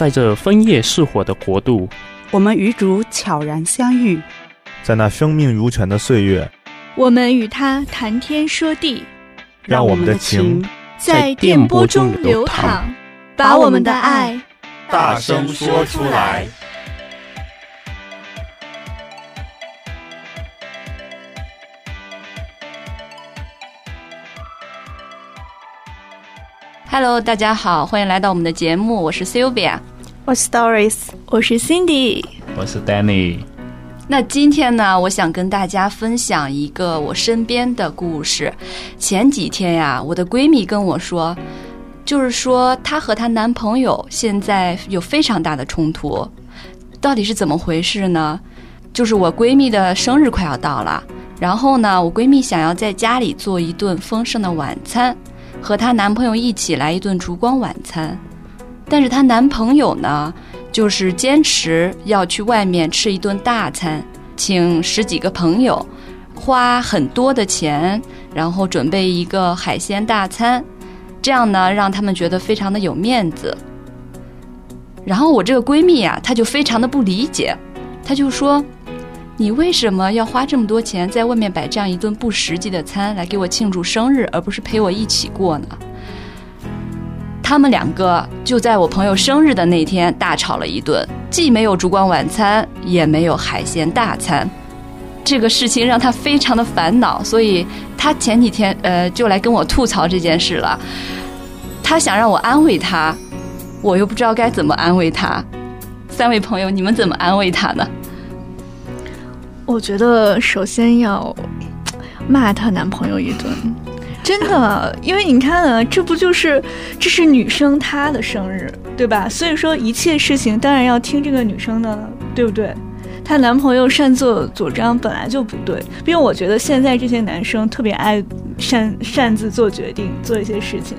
在这枫叶似火的国度，我们与主悄然相遇，在那生命如泉的岁月，我们与他谈天说地，让我们的情在电波中流淌，把我们的爱大声说出来。Hello，大家好，欢迎来到我们的节目，我是 Sylvia，我是 Doris，我是 Cindy，我是 Danny。那今天呢，我想跟大家分享一个我身边的故事。前几天呀，我的闺蜜跟我说，就是说她和她男朋友现在有非常大的冲突，到底是怎么回事呢？就是我闺蜜的生日快要到了，然后呢，我闺蜜想要在家里做一顿丰盛的晚餐。和她男朋友一起来一顿烛光晚餐，但是她男朋友呢，就是坚持要去外面吃一顿大餐，请十几个朋友，花很多的钱，然后准备一个海鲜大餐，这样呢，让他们觉得非常的有面子。然后我这个闺蜜啊，她就非常的不理解，她就说。你为什么要花这么多钱在外面摆这样一顿不实际的餐来给我庆祝生日，而不是陪我一起过呢？他们两个就在我朋友生日的那天大吵了一顿，既没有烛光晚餐，也没有海鲜大餐。这个事情让他非常的烦恼，所以他前几天呃就来跟我吐槽这件事了。他想让我安慰他，我又不知道该怎么安慰他。三位朋友，你们怎么安慰他呢？我觉得首先要骂她男朋友一顿，真的，因为你看啊，这不就是这是女生她的生日，对吧？所以说一切事情当然要听这个女生的，对不对？她男朋友擅作主张本来就不对，因为我觉得现在这些男生特别爱擅擅自做决定，做一些事情。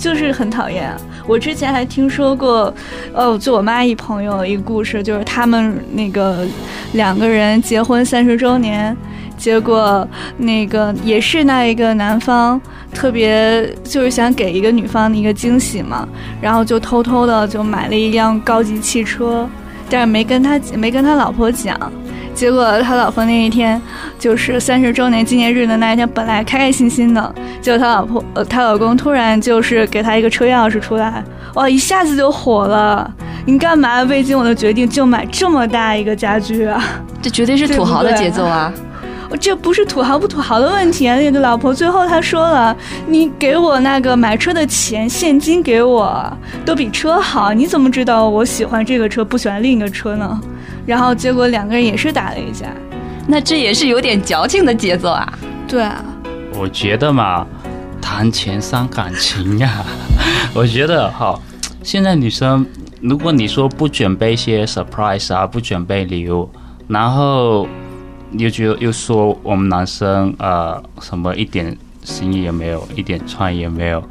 就是很讨厌！我之前还听说过，哦，就我妈一朋友一个故事，就是他们那个两个人结婚三十周年，结果那个也是那一个男方特别就是想给一个女方的一个惊喜嘛，然后就偷偷的就买了一辆高级汽车，但是没跟他没跟他老婆讲。结果他老婆那一天，就是三十周年纪念日的那一天，本来开开心心的，结果他老婆呃，他老公突然就是给他一个车钥匙出来，哇，一下子就火了。你干嘛未经我的决定就买这么大一个家具啊？这绝对是土豪的节奏啊！这不是土豪不土豪的问题啊！那个老婆最后他说了，你给我那个买车的钱现金给我，都比车好，你怎么知道我喜欢这个车不喜欢另一个车呢？然后结果两个人也是打了一架，那这也是有点矫情的节奏啊。对啊，我觉得嘛，谈钱伤感情呀、啊。我觉得哈，现在女生，如果你说不准备一些 surprise 啊，不准备礼物，然后又觉得又说我们男生呃什么一点心意也没有，一点创意也没有，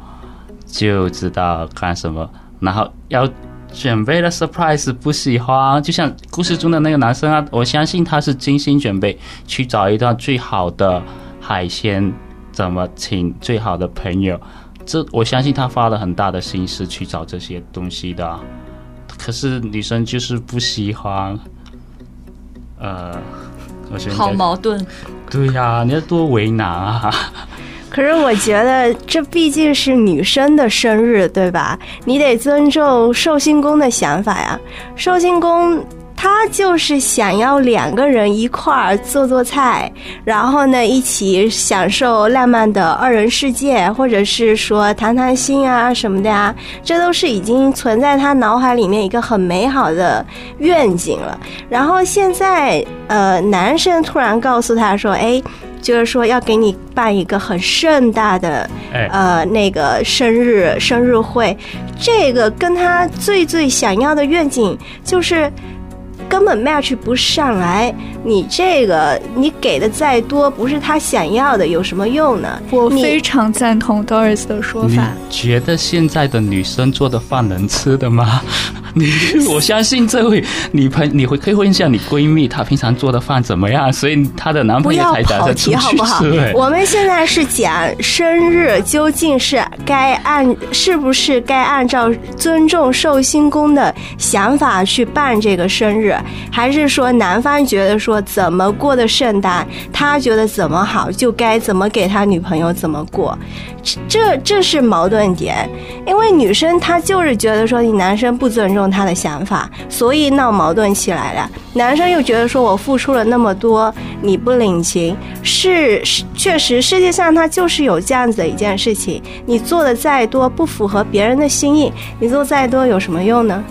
就知道干什么，然后要。准备了 surprise 不喜欢，就像故事中的那个男生啊，我相信他是精心准备去找一段最好的海鲜，怎么请最好的朋友，这我相信他花了很大的心思去找这些东西的。可是女生就是不喜欢，呃，我觉得好矛盾。对呀、啊，你要多为难啊。可是我觉得这毕竟是女生的生日，对吧？你得尊重寿星公的想法呀。寿星公他就是想要两个人一块儿做做菜，然后呢一起享受浪漫的二人世界，或者是说谈谈心啊什么的呀。这都是已经存在他脑海里面一个很美好的愿景了。然后现在呃，男生突然告诉他说：“哎。”就是说要给你办一个很盛大的，呃，那个生日生日会，这个跟他最最想要的愿景就是根本 match 不上来。你这个你给的再多，不是他想要的，有什么用呢？我非常赞同 Doris 的说法。你觉得现在的女生做的饭能吃的吗？你我相信这位女朋你会可以问一下你闺蜜，她平常做的饭怎么样？所以她的男朋友才打算出去，好不好？我们现在是讲生日究竟是该按是不是该按照尊重寿星公的想法去办这个生日，还是说男方觉得说怎么过的圣诞，他觉得怎么好就该怎么给他女朋友怎么过？这这是矛盾点，因为女生她就是觉得说你男生不尊重她的想法，所以闹矛盾起来了。男生又觉得说我付出了那么多，你不领情，是是确实世界上它就是有这样子的一件事情，你做的再多不符合别人的心意，你做再多有什么用呢？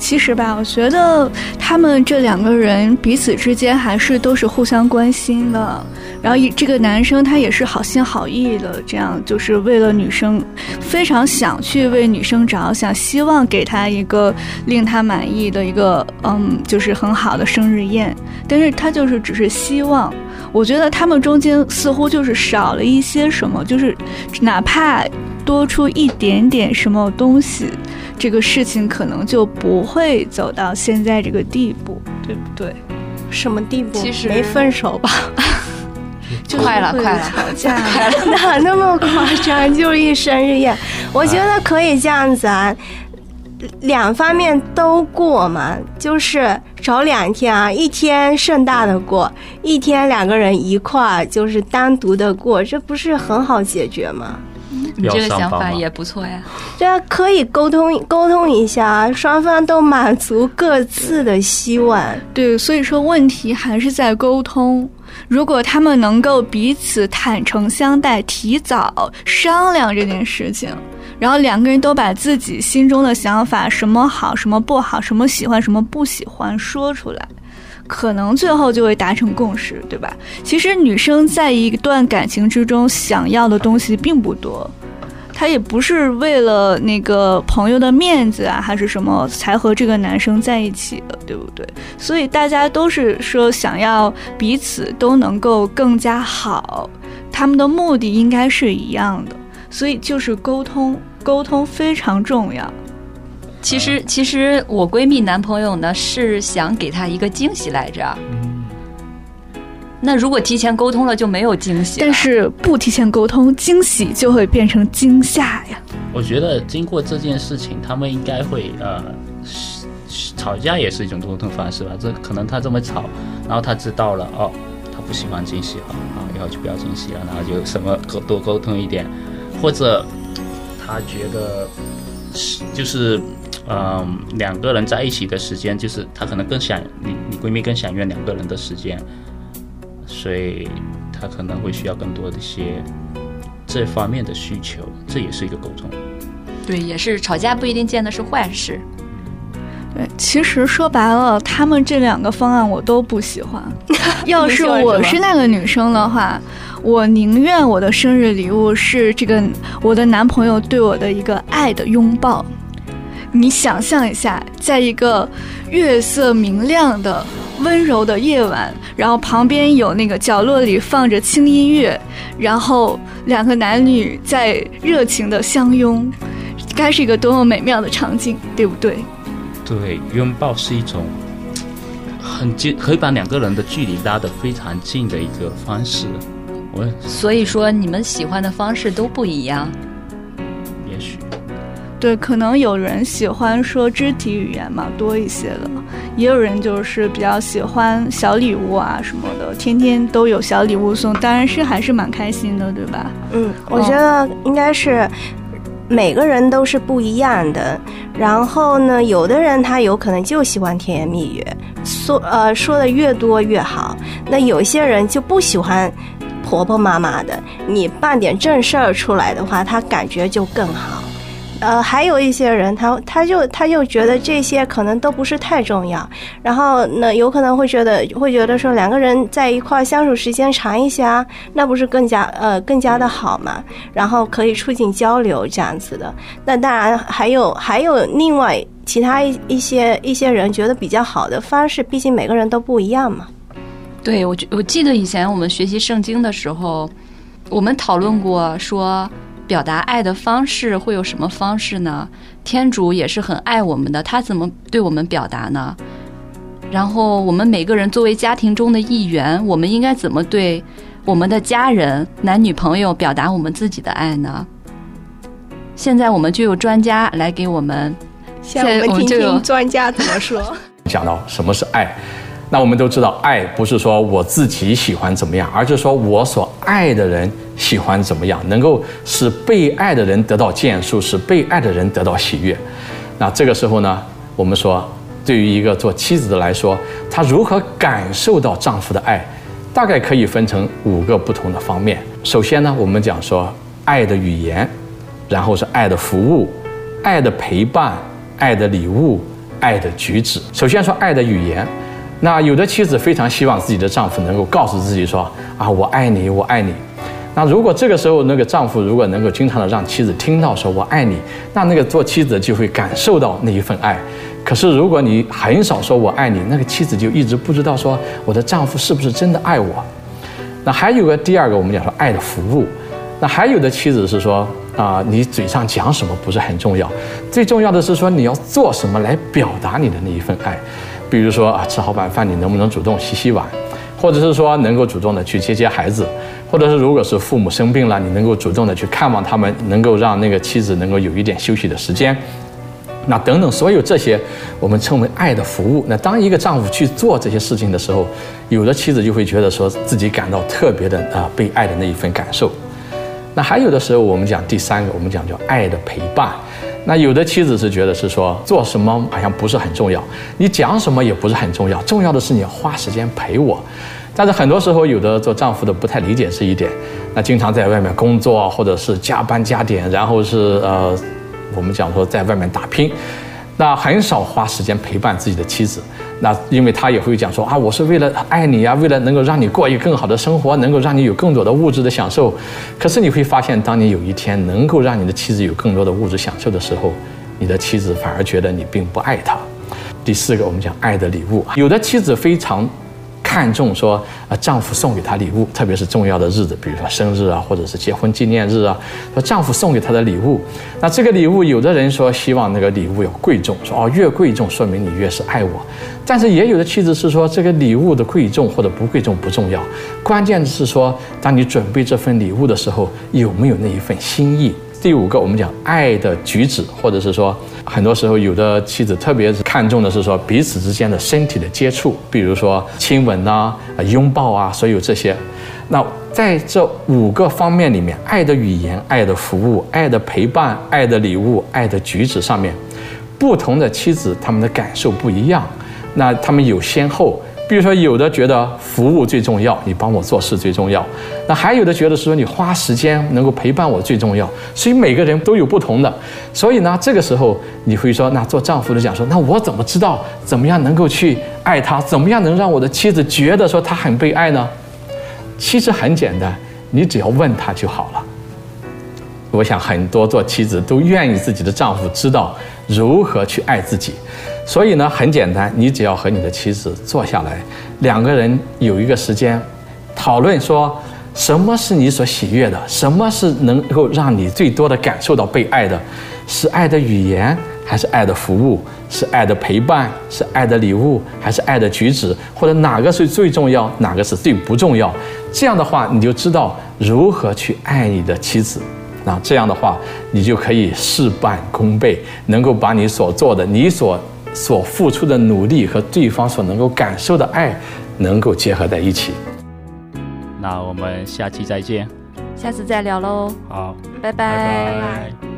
其实吧，我觉得他们这两个人彼此之间还是都是互相关心的。然后，这个男生他也是好心好意的，这样就是为了女生，非常想去为女生着想，希望给她一个令她满意的一个，嗯，就是很好的生日宴。但是他就是只是希望。我觉得他们中间似乎就是少了一些什么，就是哪怕多出一点点什么东西。这个事情可能就不会走到现在这个地步，对不对？什么地步？其实没分手吧？就快了，快了，吵架 了，哪 那么夸张？就一生日宴，我觉得可以这样子啊，两方面都过嘛，就是找两天啊，一天盛大的过，一天两个人一块儿就是单独的过，这不是很好解决吗？你这个想法也不错呀，对啊，可以沟通沟通一下，双方都满足各自的希望。对，所以说问题还是在沟通。如果他们能够彼此坦诚相待，提早商量这件事情，然后两个人都把自己心中的想法，什么好，什么不好，什么喜欢，什么不喜欢说出来。可能最后就会达成共识，对吧？其实女生在一段感情之中想要的东西并不多，她也不是为了那个朋友的面子啊，还是什么才和这个男生在一起的，对不对？所以大家都是说想要彼此都能够更加好，他们的目的应该是一样的，所以就是沟通，沟通非常重要。其实，其实我闺蜜男朋友呢是想给她一个惊喜来着。那如果提前沟通了就没有惊喜，但是不提前沟通，惊喜就会变成惊吓呀。我觉得经过这件事情，他们应该会呃，吵架也是一种沟通方式吧。这可能他这么吵，然后他知道了哦，他不喜欢惊喜啊，啊，以后就不要惊喜了，然后就什么沟多沟通一点，或者他觉得是就是。嗯，两个人在一起的时间，就是他可能更想你，你闺蜜更想约两个人的时间，所以他可能会需要更多的一些这方面的需求，这也是一个沟通。对，也是吵架不一定见的是坏事。对，其实说白了，他们这两个方案我都不喜欢。要是我是那个女生的话，我宁愿我的生日礼物是这个 我的男朋友对我的一个爱的拥抱。你想象一下，在一个月色明亮的温柔的夜晚，然后旁边有那个角落里放着轻音乐，然后两个男女在热情的相拥，该是一个多么美妙的场景，对不对？对，拥抱是一种很近，可以把两个人的距离拉得非常近的一个方式。我所以说，你们喜欢的方式都不一样。对，可能有人喜欢说肢体语言嘛多一些的，也有人就是比较喜欢小礼物啊什么的，天天都有小礼物送，当然是还是蛮开心的，对吧？嗯，我觉得应该是每个人都是不一样的。然后呢，有的人他有可能就喜欢甜言蜜语，说呃说的越多越好。那有些人就不喜欢婆婆妈妈的，你办点正事儿出来的话，他感觉就更好。呃，还有一些人，他他就他就觉得这些可能都不是太重要，然后呢，有可能会觉得会觉得说两个人在一块相处时间长一些啊，那不是更加呃更加的好嘛？然后可以促进交流这样子的。那当然还有还有另外其他一一些一些人觉得比较好的方式，毕竟每个人都不一样嘛。对，我我记得以前我们学习圣经的时候，我们讨论过说。表达爱的方式会有什么方式呢？天主也是很爱我们的，他怎么对我们表达呢？然后我们每个人作为家庭中的一员，我们应该怎么对我们的家人、男女朋友表达我们自己的爱呢？现在我们就有专家来给我们，现在我们听听专家怎么说。讲到什么是爱，那我们都知道，爱不是说我自己喜欢怎么样，而是说我所爱的人喜欢怎么样，能够使被爱的人得到建树，使被爱的人得到喜悦。那这个时候呢，我们说。对于一个做妻子的来说，她如何感受到丈夫的爱，大概可以分成五个不同的方面。首先呢，我们讲说爱的语言，然后是爱的服务、爱的陪伴、爱的礼物、爱的举止。首先说爱的语言，那有的妻子非常希望自己的丈夫能够告诉自己说啊，我爱你，我爱你。那如果这个时候那个丈夫如果能够经常的让妻子听到说我爱你，那那个做妻子就会感受到那一份爱。可是，如果你很少说“我爱你”，那个妻子就一直不知道说我的丈夫是不是真的爱我。那还有个第二个，我们讲说爱的服务。那还有的妻子是说啊、你嘴上讲什么不是很重要，最重要的是说你要做什么来表达你的那一份爱。比如说啊，吃好晚饭你能不能主动洗洗碗，或者是说能够主动的去接接孩子，或者是如果是父母生病了，你能够主动的去看望他们，能够让那个妻子能够有一点休息的时间。那等等，所有这些我们称为爱的服务。那当一个丈夫去做这些事情的时候，有的妻子就会觉得说自己感到特别的啊被爱的那一份感受。那还有的时候，我们讲第三个，我们讲叫爱的陪伴。那有的妻子是觉得是说做什么好像不是很重要，你讲什么也不是很重要，重要的是你花时间陪我。但是很多时候，有的做丈夫的不太理解这一点，那经常在外面工作或者是加班加点，然后是呃。我们讲说，在外面打拼，那很少花时间陪伴自己的妻子。那因为他也会讲说啊，我是为了爱你呀，为了能够让你过一个更好的生活，能够让你有更多的物质的享受。可是你会发现，当你有一天能够让你的妻子有更多的物质享受的时候，你的妻子反而觉得你并不爱她。第四个，我们讲爱的礼物，有的妻子非常。看重说啊，丈夫送给她礼物，特别是重要的日子，比如说生日啊，或者是结婚纪念日啊，说丈夫送给她的礼物。那这个礼物，有的人说希望那个礼物要贵重，说哦，越贵重说明你越是爱我。但是也有的妻子是说，这个礼物的贵重或者不贵重不重要，关键是说，当你准备这份礼物的时候，有没有那一份心意。第五个，我们讲爱的举止，或者是说，很多时候有的妻子特别是看重的是说彼此之间的身体的接触，比如说亲吻呐、拥抱啊，所有这些。那在这五个方面里面，爱的语言、爱的服务、爱的陪伴、爱的礼物、爱的举止上面，不同的妻子他们的感受不一样，那他们有先后。比如说，有的觉得服务最重要，你帮我做事最重要；那还有的觉得是说你花时间能够陪伴我最重要。所以每个人都有不同的。所以呢，这个时候你会说，那做丈夫的讲说，那我怎么知道怎么样能够去爱她？怎么样能让我的妻子觉得说她很被爱呢？其实很简单，你只要问她就好了。我想很多做妻子都愿意自己的丈夫知道如何去爱自己。所以呢，很简单，你只要和你的妻子坐下来，两个人有一个时间，讨论说什么是你所喜悦的，什么是能够让你最多的感受到被爱的，是爱的语言，还是爱的服务，是爱的陪伴，是爱的礼物，还是爱的举止，或者哪个是最重要，哪个是最不重要？这样的话，你就知道如何去爱你的妻子。那这样的话，你就可以事半功倍，能够把你所做的，你所。所付出的努力和对方所能够感受的爱，能够结合在一起。那我们下期再见，下次再聊喽。好，拜拜。拜拜。